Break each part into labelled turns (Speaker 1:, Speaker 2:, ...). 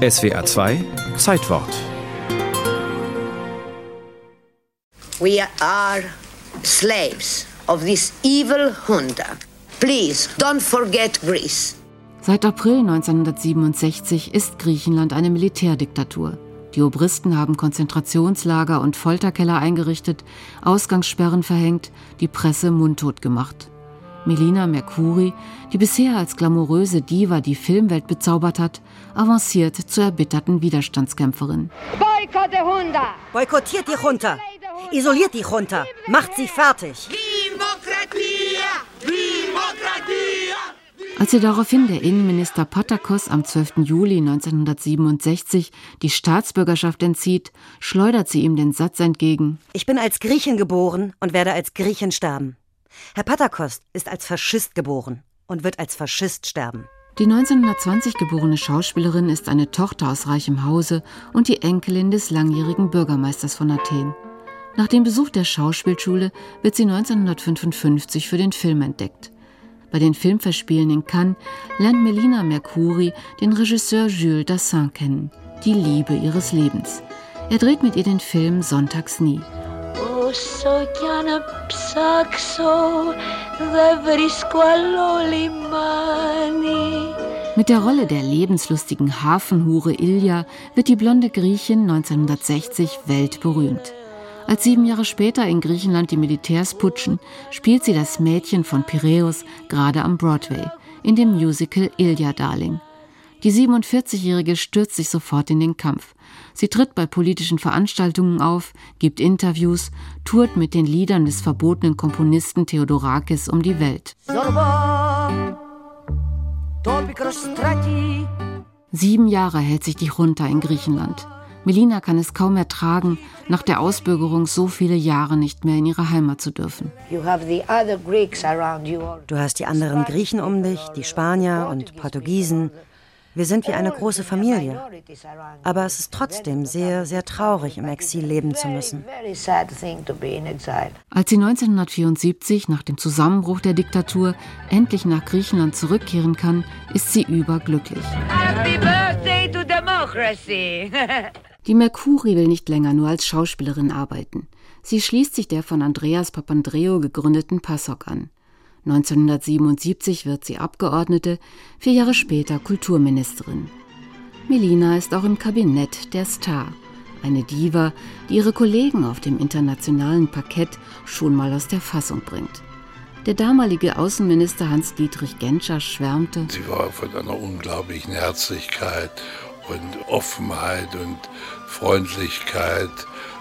Speaker 1: SWR 2 Zeitwort.
Speaker 2: We are slaves of this evil junta. Please don't forget Greece.
Speaker 3: Seit April 1967 ist Griechenland eine Militärdiktatur. Die Obristen haben Konzentrationslager und Folterkeller eingerichtet, Ausgangssperren verhängt, die Presse mundtot gemacht. Melina Mercuri, die bisher als glamouröse Diva die Filmwelt bezaubert hat, avanciert zur erbitterten Widerstandskämpferin.
Speaker 4: Boykott der Junta!
Speaker 5: Boykottiert die Junta! Isoliert die Junta! Macht sie fertig!
Speaker 3: Als ihr daraufhin der Innenminister Patakos am 12. Juli 1967 die Staatsbürgerschaft entzieht, schleudert sie ihm den Satz entgegen.
Speaker 5: Ich bin als Griechin geboren und werde als Griechin sterben. Herr Patakos ist als Faschist geboren und wird als Faschist sterben.
Speaker 3: Die 1920 geborene Schauspielerin ist eine Tochter aus reichem Hause und die Enkelin des langjährigen Bürgermeisters von Athen. Nach dem Besuch der Schauspielschule wird sie 1955 für den Film entdeckt. Bei den Filmverspielen in Cannes lernt Melina Mercuri den Regisseur Jules Dassin kennen, die Liebe ihres Lebens. Er dreht mit ihr den Film Sonntags nie.
Speaker 6: Όσο κι αν ψάξω δεν βρίσκω άλλο λιμάνι
Speaker 3: Mit der Rolle der lebenslustigen Hafenhure Ilja wird die blonde Griechin 1960 weltberühmt. Als sieben Jahre später in Griechenland die Militärs putschen, spielt sie das Mädchen von Piräus gerade am Broadway in dem Musical Ilja Darling. Die 47-Jährige stürzt sich sofort in den Kampf. Sie tritt bei politischen Veranstaltungen auf, gibt Interviews, tourt mit den Liedern des verbotenen Komponisten Theodorakis um die Welt. Sieben Jahre hält sich die Junta in Griechenland. Melina kann es kaum ertragen, nach der Ausbürgerung so viele Jahre nicht mehr in ihre Heimat zu dürfen.
Speaker 5: Du hast die anderen Griechen um dich, die Spanier und Portugiesen. Wir sind wie eine große Familie. Aber es ist trotzdem sehr, sehr traurig, im Exil leben zu müssen.
Speaker 3: Als sie 1974 nach dem Zusammenbruch der Diktatur endlich nach Griechenland zurückkehren kann, ist sie überglücklich.
Speaker 4: Happy birthday to democracy!
Speaker 3: Die Mercuri will nicht länger nur als Schauspielerin arbeiten. Sie schließt sich der von Andreas Papandreou gegründeten PASOK an. 1977 wird sie Abgeordnete, vier Jahre später Kulturministerin. Melina ist auch im Kabinett der Star, eine Diva, die ihre Kollegen auf dem internationalen Parkett schon mal aus der Fassung bringt. Der damalige Außenminister Hans-Dietrich Genscher schwärmte.
Speaker 7: Sie war von einer unglaublichen Herzlichkeit und Offenheit und Freundlichkeit.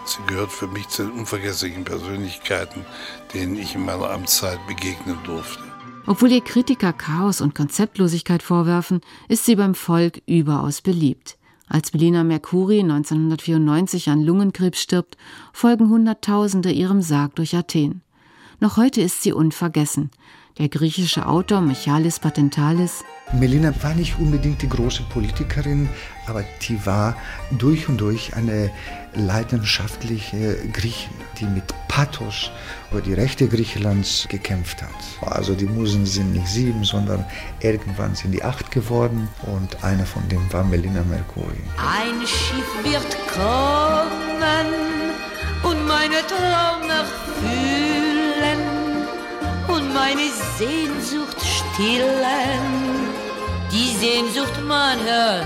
Speaker 7: Sie gehört für mich zu den unvergesslichen Persönlichkeiten, denen ich in meiner Amtszeit begegnen durfte.
Speaker 3: Obwohl ihr Kritiker Chaos und Konzeptlosigkeit vorwerfen, ist sie beim Volk überaus beliebt. Als Belina Mercuri 1994 an Lungenkrebs stirbt, folgen Hunderttausende ihrem Sarg durch Athen. Noch heute ist sie unvergessen. Der griechische Autor Michalis Patentalis.
Speaker 8: Melina war nicht unbedingt die große Politikerin, aber die war durch und durch eine leidenschaftliche Griechin, die mit Pathos für die Rechte Griechenlands gekämpft hat. Also die Musen sind nicht sieben, sondern irgendwann sind die acht geworden und eine von denen war Melina Mercuri.
Speaker 6: Ein Schiff wird kommen und meine Traum erfüllen und meine Sehnsucht stillen. Die Sehnsucht man hört